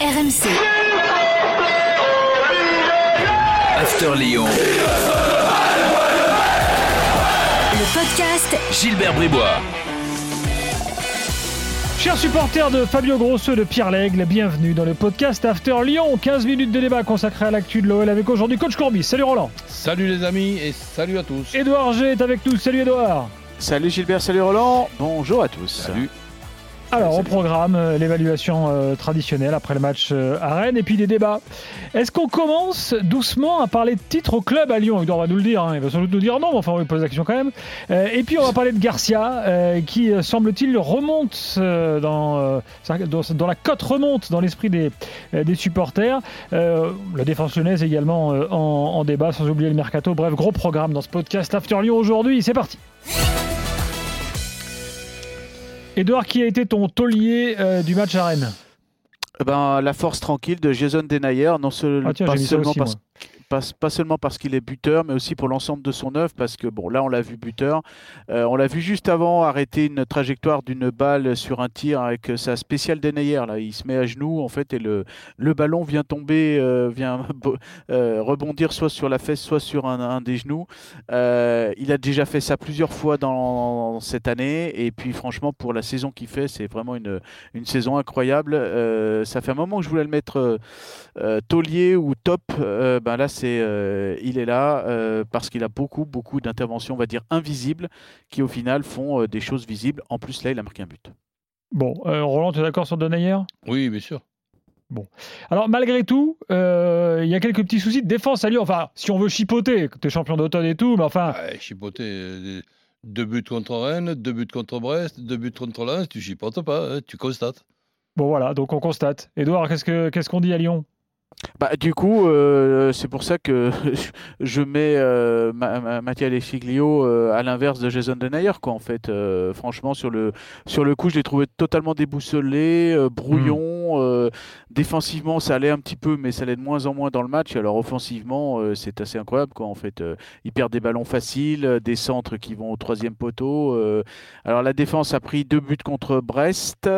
RMC. After Lyon. Le podcast Gilbert Bribois. Chers supporters de Fabio Grosso et de Pierre Lègle, bienvenue dans le podcast After Lyon. 15 minutes de débat consacré à l'actu de l'OL avec aujourd'hui Coach Courbis. Salut Roland. Salut les amis et salut à tous. Édouard G est avec nous. Salut Édouard. Salut Gilbert, salut Roland, bonjour à tous. Salut. Alors, au programme, euh, l'évaluation euh, traditionnelle après le match euh, à Rennes et puis des débats. Est-ce qu'on commence doucement à parler de titre au club à Lyon? Edouard va nous le dire, hein. il va sans doute nous dire non, mais enfin, on lui pose la question quand même. Et puis, on va parler de Garcia qui, semble-t-il, remonte dans, la cote remonte dans l'esprit des, supporters. La défense lyonnaise également en, en débat, sans oublier le mercato. Bref, gros programme dans ce podcast After Lyon aujourd'hui. C'est parti. Edouard, qui a été ton taulier euh, du match à Rennes? Eh Ben, la force tranquille de Jason Denayer, non seul- Ah tiens, pas, seulement aussi, parce. Pas, seulement parce qu'il est buteur, mais aussi pour l'ensemble de son œuvre, parce que bon, là on l'a vu buteur, Euh, on l'a vu juste avant arrêter une trajectoire d'une balle sur un tir avec sa spéciale Denayer, là, il se met à genoux en fait et le, le ballon vient tomber, euh, vient euh, rebondir soit sur la fesse, soit sur un, des genoux. Il a déjà fait ça plusieurs fois dans cette année, et puis franchement pour la saison qu'il fait, c'est vraiment une, une saison incroyable. Ça fait un moment que je voulais le mettre taulier ou top. Ben là, c'est, euh, il est là euh, parce qu'il a beaucoup, beaucoup d'interventions, on va dire invisibles, qui au final font euh, des choses visibles. En plus, là, il a marqué un but. Bon, euh, Roland, tu es d'accord sur Denayer Oui, bien sûr. Alors, malgré tout, euh, il y a quelques petits soucis de défense à Lyon. Enfin, si on veut chipoter, tu es champion d'automne et tout, mais enfin, Ouais, chipoter. euh, Deux buts contre Rennes, deux buts contre Brest, deux buts contre Lens, tu chipotes pas, hein, tu constates. bon voilà, donc on constate. Edouard, qu'est-ce que- qu'est-ce qu'on dit à Lyon? Bah, du coup, euh, c'est pour ça que je mets euh, Ma- Ma- Mattia Lefiglio euh, à l'inverse de Jason Denayer, quoi, en fait. Euh, franchement, sur le, sur le coup, je l'ai trouvé totalement déboussolé, brouillon. euh, défensivement, ça allait un petit peu, mais ça allait de moins en moins dans le match. Alors, offensivement, c'est assez incroyable, quoi, en fait. Il perd des ballons faciles, des centres qui vont au troisième poteau. alors, la défense a pris deux buts contre Brest,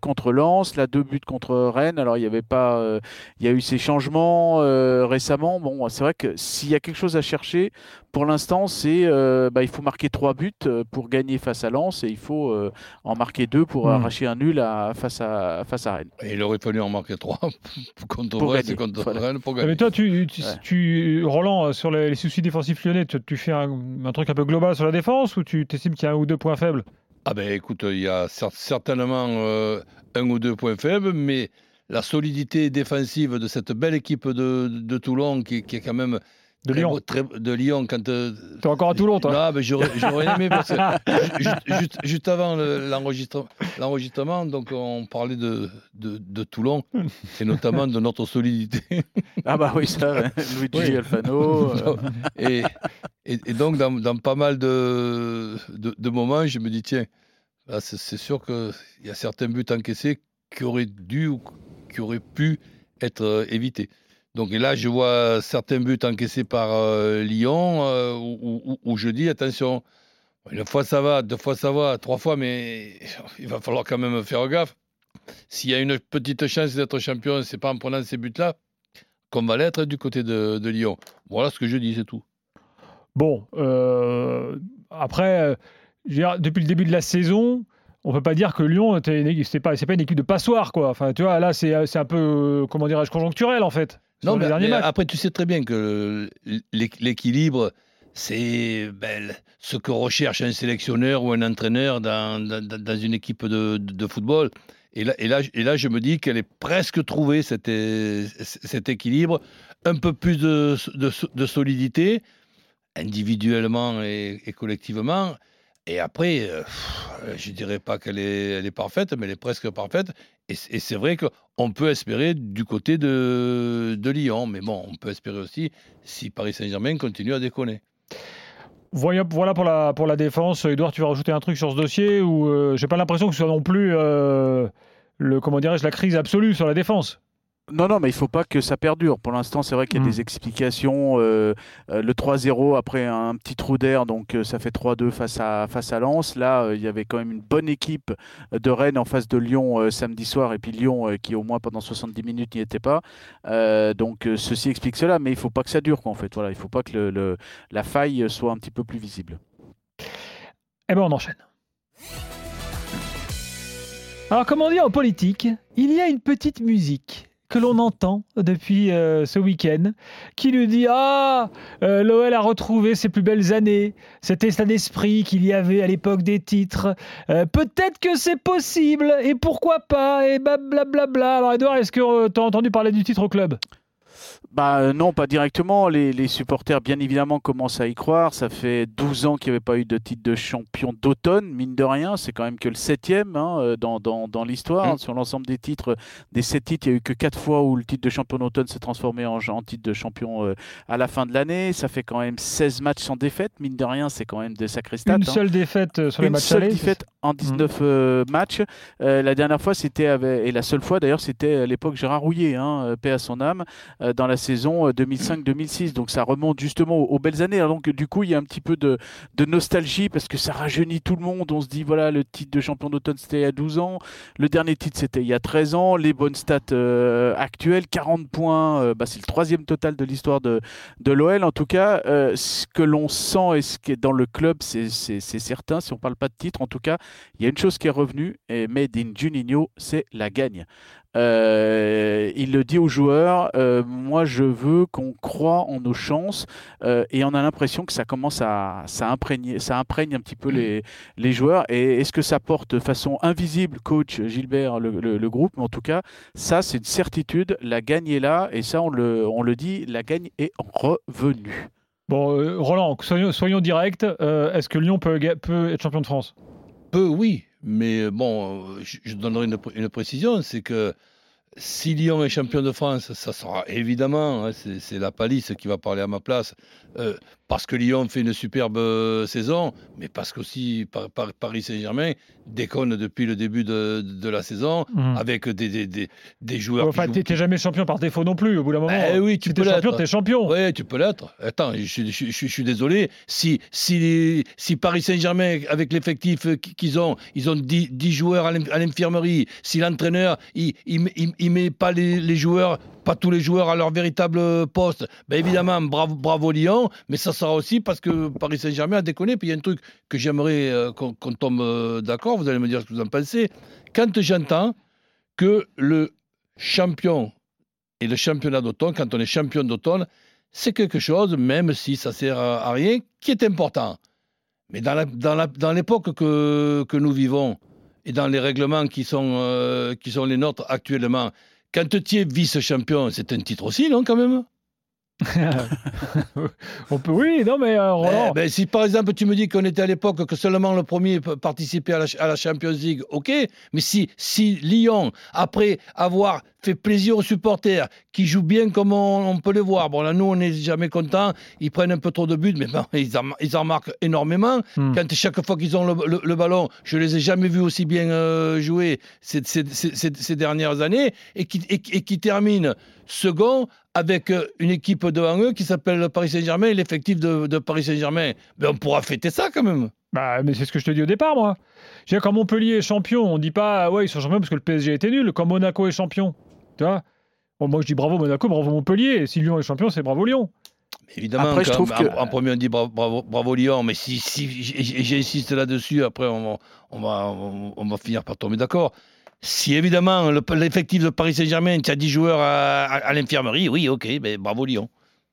contre Lens, là, deux buts contre Rennes. Alors, il n'y avait pas. il y a eu ces changements euh, récemment. Bon, c'est vrai que s'il y a quelque chose à chercher, pour l'instant, c'est euh, bah, il faut marquer trois buts euh, pour gagner face à Lens et il faut euh, en marquer deux pour Hmm. arracher un nul à, face, à, face à Rennes. Et il aurait fallu en marquer trois contre Pour Brest gagner, et contre voilà. Rennes pour Ah, gagner. Mais toi, tu, tu, Ouais. tu- Roland, sur les, les soucis défensifs lyonnais, tu, tu fais un, un truc un peu global sur la défense ou tu estimes qu'il y a un ou deux points faibles? Ah ben écoute, il y a cer- certainement euh, un ou deux points faibles, mais la solidité défensive de cette belle équipe de, de Toulon qui, qui est quand même de Lyon très- de Lyon quand euh, T'es encore à Toulon, toi? Non, mais j'aurais j'aurais aimé parce que ju- juste, juste- juste avant le- l'enregistre- l'enregistrement, donc on parlait de, de, de Toulon et notamment de notre solidité. Ah bah oui, ça, Luigi Oui. Alfano. euh, Et, et, et donc, dans, dans pas mal de, de, de moments, je me dis, tiens, c'est c'est sûr qu'il y a certains buts encaissés qui auraient dû ou qui auraient pu être euh, évités. Donc là, je vois certains buts encaissés par euh, Lyon euh, où, je dis, attention, une fois ça va, deux fois ça va, trois fois, mais il va falloir quand même faire gaffe. S'il y a une petite chance d'être champion, c'est pas en prenant ces buts-là qu'on va l'être du côté de, Lyon. Voilà ce que je dis, c'est tout. Bon, après, depuis le début de la saison, on peut pas dire que Lyon c'est pas, pas une équipe de passoire, quoi. Enfin, tu vois, là, c'est, c'est un peu, euh, comment dirais-je, conjoncturel, en fait. Non, mais, après, tu sais très bien que l'é- l'équilibre, c'est ben, ce que recherche un sélectionneur ou un entraîneur dans, dans- dans une équipe de, de- football. Et là, et, là, et là, je me dis qu'elle est presque trouvée, cet, é- cet équilibre, un peu plus de, de- de solidité, individuellement et, et collectivement. Et après, euh, je dirais pas qu'elle est, parfaite, mais elle est presque parfaite. Et, c'est vrai qu'on peut espérer du côté de, Lyon. Mais bon, on peut espérer aussi si Paris Saint-Germain continue à déconner. Voilà pour la, pour la défense. Edouard, tu vas rajouter un truc sur ce dossier où euh, j'ai pas l'impression que ce soit non plus euh, le, comment dirais-je, la crise absolue sur la défense? Non, non, mais il faut pas que ça perdure. Pour l'instant, c'est vrai qu'il y a Mm. des explications. euh, euh, le 3-0 après un petit trou d'air, donc euh, ça fait 3-2 face à, face à Lens. Là, il y avait quand même une bonne équipe de Rennes en face de Lyon samedi soir, et puis Lyon qui au moins pendant 70 minutes n'y était pas. Donc ceci explique cela, mais il faut pas que ça dure, quoi, en fait. Voilà, il faut pas que le- le- la faille soit un petit peu plus visible. Eh ben on enchaîne. Alors comme on dit en politique, il y a une petite musique que l'on entend depuis euh, ce week-end qui nous dit ah euh, l'OL a retrouvé ses plus belles années, cet état d'esprit qu'il y avait à l'époque des titres. Euh, Peut-être que c'est possible et pourquoi pas et blablabla. Alors Edouard, est-ce que tu as entendu parler du titre au club? Bah euh, non, pas directement. Les, les supporters, bien évidemment, commencent à y croire. Ça fait 12 ans qu'il n'y avait pas eu de titre de champion d'automne, mine de rien. C'est quand même que le septième hein, euh, dans, dans, dans l'histoire. Mm. Sur l'ensemble des titres, des sept titres, il n'y a eu que quatre fois où le titre de champion d'automne s'est transformé en, en titre de champion euh, à la fin de l'année. Ça fait quand même 16 matchs sans défaite. Mine de rien, c'est quand même des sacrés stats. Une hein. seule défaite sur les Une matchs seule allés. défaite en 19 euh, matchs. Euh, la dernière fois, c'était et la seule fois d'ailleurs, c'était à l'époque Gérard Rouillet, hein, paix à son âme, dans la saison euh, 2005-2006. Donc ça remonte justement aux, belles années. Donc du coup, il y a un petit peu de, nostalgie parce que ça rajeunit tout le monde. On se dit voilà, le titre de champion d'automne c'était il y a 12 ans, le dernier titre c'était il y a 13 ans. Les bonnes stats euh, actuelles, 40 points, euh, bah, c'est le troisième total de l'histoire de, l'OL. En tout cas, euh, ce que l'on sent et ce qui est dans le club, c'est certain. Si on parle pas de titre, en tout cas, il y a une chose qui est revenue, et Made in Juninho, c'est la gagne. Euh, il le dit aux joueurs, euh, moi je veux qu'on croit en nos chances, euh, et on a l'impression que ça commence à ça imprégner, ça imprègne un petit peu les, les joueurs. Et est-ce que ça porte de façon invisible, coach Gilbert, le, le- le groupe? Mais en tout cas, ça c'est une certitude, la gagne est là, et ça on le, on le dit, la gagne est revenue. Bon, Roland, soyons, soyons directs. euh, Est-ce que Lyon peut, peut être champion de France? Peu, oui. Mais euh, bon, euh, je, donnerai une, une précision c'est que si Lyon est champion de France, ça sera évidemment, hein, c'est la palisse qui va parler à ma place, euh, parce que Lyon fait une superbe euh, saison, mais parce qu'aussi par, par- Paris Saint-Germain déconne depuis le début de, de la saison, Mhm. avec des, des, des, des joueurs. Enfin, t'es t'es jamais champion par défaut non plus, au bout d'un moment. Eh oui, tu si peux t'es champion, l'être. t'es champion. Oui, tu peux l'être. Attends, je, suis- je suis- je suis- je suis désolé. Si, si, si Paris Saint-Germain, avec l'effectif qu'ils ont, ils ont 10, 10 joueurs à l'in- à l'infirmerie, si l'entraîneur, il ne il, il met pas les, joueurs, pas tous les joueurs à leur véritable poste, ben évidemment, bravo, bravo Lyon, mais ça sera aussi parce que Paris Saint-Germain a déconné. Puis il y a un truc que j'aimerais euh, qu'on tombe euh, d'accord, vous allez me dire ce que vous en pensez. Quand j'entends que le champion et le championnat d'automne, quand on est champion d'automne, c'est quelque chose, même si ça sert à, rien, qui est important. Mais dans, l'époque que, que nous vivons et dans les règlements qui sont, euh, qui sont les nôtres actuellement, quand tu es vice-champion, c'est un titre aussi, non, quand même? On peut, oui, non, mais euh, Roland. Eh ben, si par exemple tu me dis qu'on était à l'époque que seulement le premier participait à la, à la Champions League, ok. Mais si, si Lyon, après avoir fait plaisir aux supporters, qui jouent bien comme on, on peut le voir, bon là nous on n'est jamais contents, ils prennent un peu trop de buts, mais ils, en, ils en marquent énormément. Hmm. Quand chaque fois qu'ils ont le, le- le ballon, je les ai jamais vus aussi bien euh, jouer ces, ces- ces- ces- ces dernières années, et qui, et, et qui terminent second avec euh, une équipe devant eux qui s'appelle le Paris Saint-Germain et l'effectif de, de Paris Saint-Germain. Mais on pourra fêter ça quand même. Bah, mais c'est ce que je te dis au départ, moi. Je veux dire, quand Montpellier est champion, on dit pas, ouais, ils sont champions parce que le PSG était nul. Quand Monaco est champion, tu vois. Bon, moi, je dis bravo Monaco, bravo Montpellier. Et si Lyon est champion, c'est bravo Lyon. Évidemment, Après, je trouve en, que- en premier on dit bravo, bravo, bravo Lyon, mais si, si j'insiste là-dessus, après on va, on va, on, on va finir par tomber d'accord. Si évidemment le- l'effectif de Paris Saint-Germain, tu as 10 joueurs à, à- à l'infirmerie, oui, ok, mais bravo Lyon.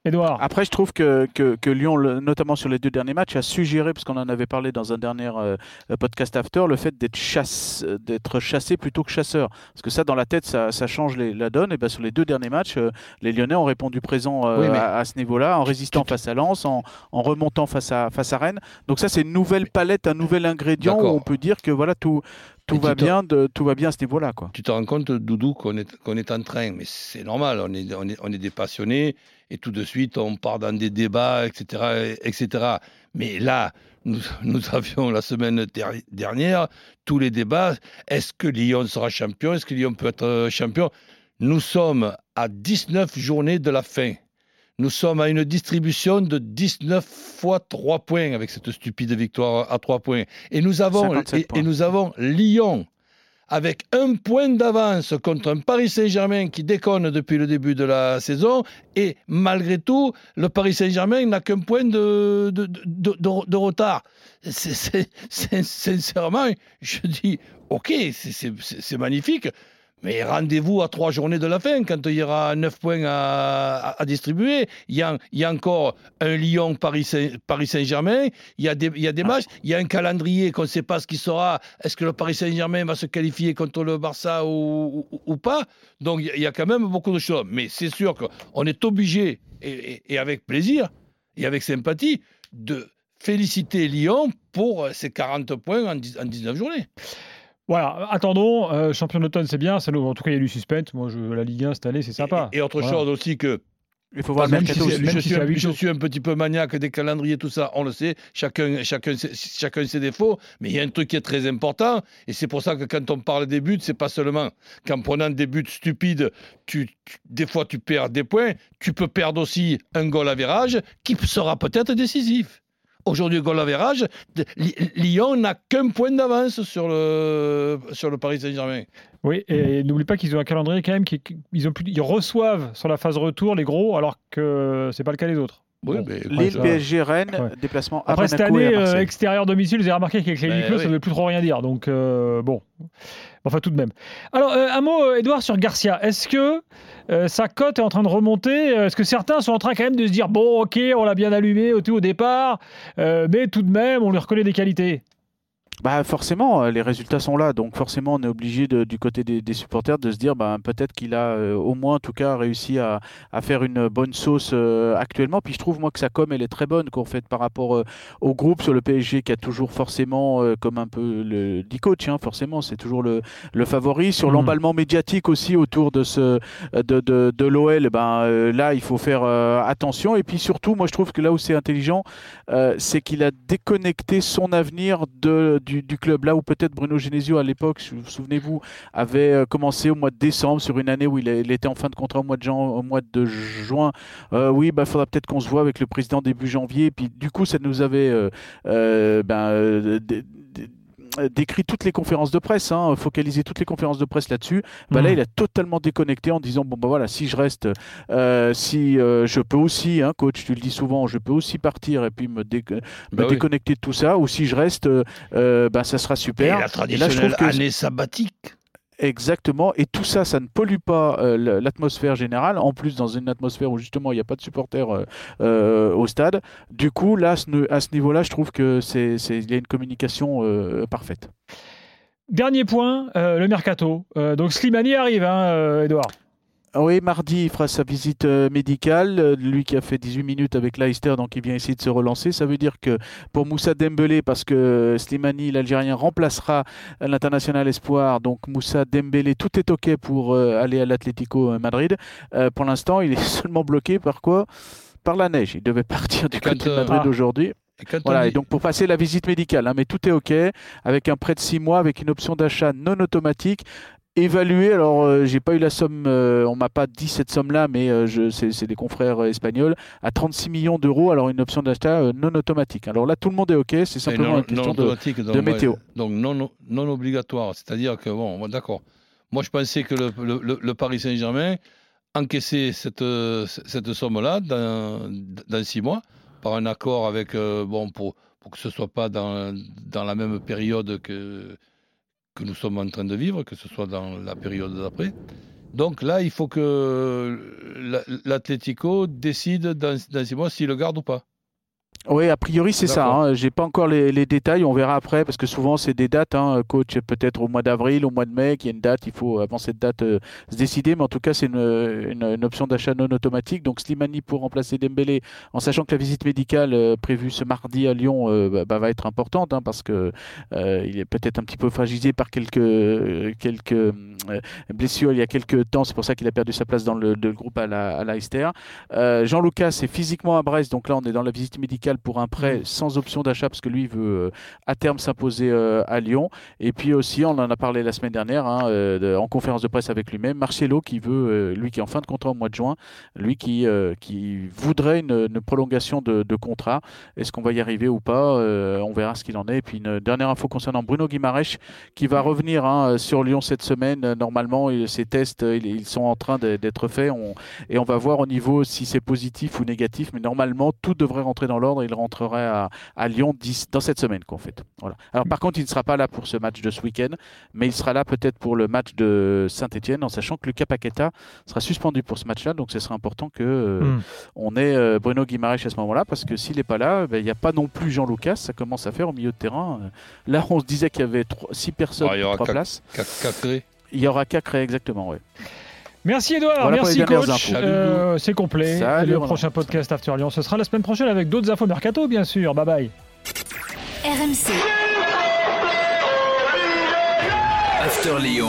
Edouard. Après, je trouve que, que, que Lyon, notamment sur les deux derniers matchs, a suggéré, parce qu'on en avait parlé dans un dernier euh, podcast after, le fait d'être chasse, d'être chassé plutôt que chasseur. Parce que ça, dans la tête, ça, ça change les- la donne. Et ben, sur les deux derniers matchs, euh, les Lyonnais ont répondu présent euh, Oui, mais- à, à ce niveau-là, en résistant face à Lens, en, en remontant face à, face à Rennes. Donc ça, c'est une nouvelle palette, un nouvel ingrédient où on peut dire que voilà, tout, tout, va, bien de, tout va bien à ce niveau-là. Quoi. Tu te rends compte, Doudou, qu'on est, qu'on est en train, mais c'est normal, on est, on, est, on est des passionnés, et tout de suite, on part dans des débats, etc. etc. Mais là, nous, nous avions la semaine der- dernière tous les débats. Est-ce que Lyon sera champion? Est-ce que Lyon peut être champion? Nous sommes à 19 journées de la fin. Nous sommes à une distribution de 19 fois 3 points avec cette stupide victoire à 3 points. Et nous avons, 57 et, points. et nous avons Lyon avec un point d'avance contre un Paris Saint-Germain qui déconne depuis le début de la saison. Et malgré tout, le Paris Saint-Germain n'a qu'un point de, de, de- retard. Sincèrement, je dis, OK, c'est magnifique. Mais rendez-vous à trois journées de la fin, quand il y aura neuf points à, à- à distribuer. Il y a, il y a encore un Saint- Paris Saint-Germain. Il y a des, il y a des matchs. Il y a un calendrier qu'on ne sait pas ce qui sera. Est-ce que le Paris Saint-Germain va se qualifier contre le Barça ou, ou- ou pas? Donc il y a- quand même beaucoup de choses. Mais c'est sûr qu'on est obligé, et, et- et avec plaisir, et avec sympathie, de féliciter Lyon pour ses 40 points en 19 journées. Voilà, attendons. euh, champion d'automne, c'est bien. Ça nous- en tout cas, il y a du suspense. Moi, je, la Ligue 1 cette année, c'est sympa. Et, et autre Voilà. chose aussi que Il faut voir le Même mercato si même je, si suis un, je suis un petit peu maniaque des calendriers, tout ça, on le sait, chacun, chacun, ses- chacun ses défauts, mais il y a un truc qui est très important, et c'est pour ça que quand on parle des buts, c'est pas seulement qu'en prenant des buts stupides, tu, tu- des fois tu perds des points, tu peux perdre aussi un goal à virage qui sera peut-être décisif. Aujourd'hui, goal Li- Lyon n'a qu'un point d'avance sur le, sur le Paris Saint-Germain. Oui, et n'oublie pas qu'ils ont un calendrier quand même. Ont plus- ils reçoivent sur la phase retour les gros, alors que c'est pas le cas des autres. Oui, Bon. mais écoute, Lille, ça- PSG, Rennes, Ouais. déplacement à Après cette année, à euh, extérieur domicile, vous avez remarqué qu'avec les huis clos, ça ne veut plus trop rien dire. Donc, euh, bon. Enfin, tout de même. Alors, euh, un mot, Edouard, sur Garcia. Est-ce que euh, sa cote est en train de remonter? Est-ce que certains sont en train quand même de se dire bon, ok, on l'a bien allumé au tout au départ, euh, mais tout de même, on lui reconnaît des qualités? Bah forcément, euh, les résultats sont là, donc forcément on est obligé de- du côté des, des supporters de se dire bah, peut-être qu'il a euh, au moins en tout cas réussi à, à faire une bonne sauce euh, actuellement. Puis je trouve moi que sa com elle est très bonne qu'en fait par rapport euh, au groupe sur le PSG qui a toujours forcément euh, comme un peu le dit coach, hein, forcément c'est toujours le, le favori sur Mhm. l'emballement médiatique aussi autour de ce de, de, de l'OL. Ben euh, là il faut faire euh, attention et puis surtout moi je trouve que là où c'est intelligent euh, c'est qu'il a déconnecté son avenir de, du, club. Là où peut-être Bruno Genesio, à l'époque, sou- souvenez-vous, avait euh, commencé au mois de décembre, sur une année où il, était en fin de contrat au mois de, jan- au mois de juin. Euh, oui, il bah, faudra peut-être qu'on se voit avec le président début janvier. Puis du coup, ça nous avait euh, ben, décrit toutes les conférences de presse, hein, focalisé toutes les conférences de presse là-dessus. Bah, Là, Mhm. il a totalement déconnecté en disant bon bah voilà, si je reste, euh, si euh, je peux aussi, hein, coach, tu le dis souvent, je peux aussi partir et puis me, dé- me Bah oui. déconnecter de tout ça, ou si je reste, euh, euh, bah, ça sera Et super. la Et là, je traditionnelle trouve que année sabbatique. Exactement, et tout ça, ça ne pollue pas euh, l'atmosphère générale. En plus, dans une atmosphère où justement il n'y a pas de supporters euh, euh, au stade. Du coup, là, à ce, niveau-là, je trouve que c'est, il y a une communication parfaite. Dernier point, le mercato. Donc Slimani arrive, hein, Edouard. Ah Oui, mardi, il fera sa visite euh, médicale. Euh, Lui qui a fait 18 minutes avec Leicester, donc il vient essayer de se relancer. Ça veut dire que pour Moussa Dembélé, parce que Slimani, l'Algérien, remplacera l'international espoir, donc Moussa Dembélé, tout est OK pour euh, aller à l'Atlético Madrid. Pour l'instant, il est seulement bloqué par quoi? Par la neige. Il devait partir du côté de Madrid ah. aujourd'hui. Et Voilà, dit- et donc pour passer la visite médicale, hein, mais tout est OK, avec un prêt de 6 mois, avec une option d'achat non automatique. Évalué, alors euh, j'ai pas eu la somme, euh, on m'a pas dit cette somme-là, mais euh, je- c'est c'est des confrères euh, espagnols, à 36 millions d'euros, alors une option d'achat euh, non automatique. Alors là, tout le monde est OK, c'est simplement non, une question de. donc, de météo. ouais, donc non, non obligatoire. C'est-à-dire que, bon, d'accord. Moi, je pensais que le, le- le- le Paris Saint-Germain encaissait cette, cette somme-là dans, dans six mois par un accord avec, bon, pour, pour que ce ne soit pas dans, dans la même période que, que nous sommes en train de vivre, que ce soit dans la période d'après. Donc là, il faut que la- l'Atlético décide dans, dans six mois s'il le garde ou pas. Oui, a priori c'est ça. Hein. J'ai pas encore les, les détails, on verra après parce que souvent c'est des dates. Hein. Coach, peut-être au mois d'avril, au mois de mai, qu'il y a une date. Il faut avant cette date euh, se décider. Mais en tout cas, c'est une, une- une option d'achat non automatique. Donc Slimani pour remplacer Dembélé, en sachant que la visite médicale euh, prévue ce mardi à Lyon euh, bah, bah, va être importante hein, parce que euh, il est peut-être un petit peu fragilisé par quelques quelques blessures il y a quelques temps. C'est pour ça qu'il a perdu sa place dans le, le groupe à la à Leicester. Euh, Jean Lucas est physiquement à Brest, donc là on est dans la visite médicale pour un prêt sans option d'achat parce que lui veut à terme s'imposer à Lyon. Et puis aussi, on en a parlé la semaine dernière hein, en conférence de presse avec lui-même, Marcelo qui veut, lui qui est en fin de contrat au mois de juin, lui qui, qui voudrait une, prolongation de, contrat. Est-ce qu'on va y arriver ou pas On verra ce qu'il en est. Et puis une dernière info concernant Bruno Guimaraes qui va revenir hein, sur Lyon cette semaine. Normalement, ces tests ils sont en train d'être faits et on va voir au niveau si c'est positif ou négatif. Mais normalement, tout devrait rentrer dans l'ordre. Il rentrerait à, Lyon dans cette semaine, qu'en fait. Voilà. Alors, par contre, il ne sera pas là pour ce match de ce week-end, mais il sera là peut-être pour le match de Saint-Etienne, en sachant que Lucas Paqueta sera suspendu pour ce match-là. Donc, ce sera important que euh, hmm. on ait euh, Bruno Guimaraes à ce moment-là, parce que s'il n'est pas là, ben, il n'y a pas non plus Jean Lucas. Ça commence à faire au milieu de terrain. Là, on se disait qu'il y avait 6 personnes, ah, trois places. Il y aura créer exactement, ouais. Merci Edouard, merci coach. Euh, c'est complet. le prochain podcast After Lyon, ce sera la semaine prochaine avec d'autres infos mercato, bien sûr. Bye bye. RMC. After Lyon.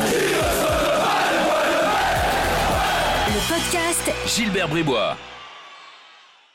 Le podcast Gilbert Bribois.